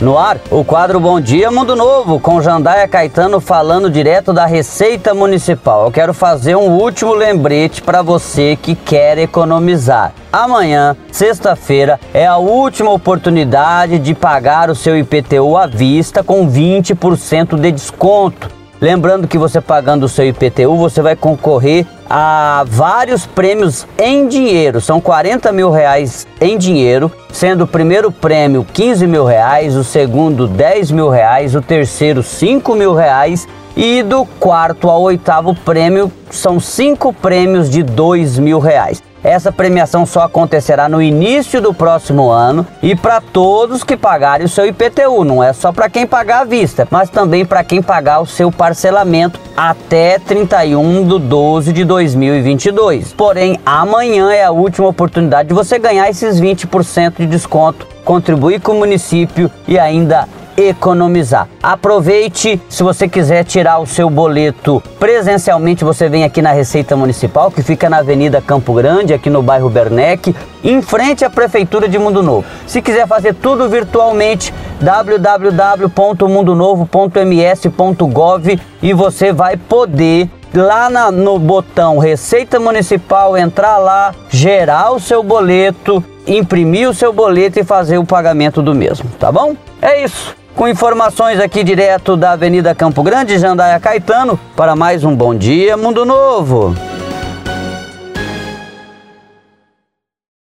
No ar, o quadro Bom Dia Mundo Novo, com Jandaia Caetano falando direto da Receita Municipal. Eu quero fazer um último lembrete para você que quer economizar. Amanhã, sexta-feira, é a última oportunidade de pagar o seu IPTU à vista com 20% de desconto. Lembrando que você pagando o seu IPTU, você vai concorrer a vários prêmios em dinheiro. São 40 mil reais em dinheiro, sendo o primeiro prêmio 15 mil reais, o segundo 10 mil reais, o terceiro 5 mil reais e do quarto ao oitavo prêmio são cinco prêmios de 2 mil reais. Essa premiação só acontecerá no início do próximo ano e para todos que pagarem o seu IPTU. Não é só para quem pagar à vista, mas também para quem pagar o seu parcelamento até 31 de 12 de 2022. Porém, amanhã é a última oportunidade de você ganhar esses 20% de desconto, contribuir com o município e ainda economizar. Aproveite, se você quiser tirar o seu boleto presencialmente, você vem aqui na Receita Municipal, que fica na Avenida Campo Grande, aqui no bairro Bernec, em frente à Prefeitura de Mundo Novo. Se quiser fazer tudo virtualmente, www.mundonovo.ms.gov e você vai poder lá na, no botão Receita Municipal, entrar lá, gerar o seu boleto, imprimir o seu boleto e fazer o pagamento do mesmo, tá bom? É isso. Com informações aqui direto da Avenida Campo Grande, Jandaia Caetano, para mais um Bom Dia Mundo Novo.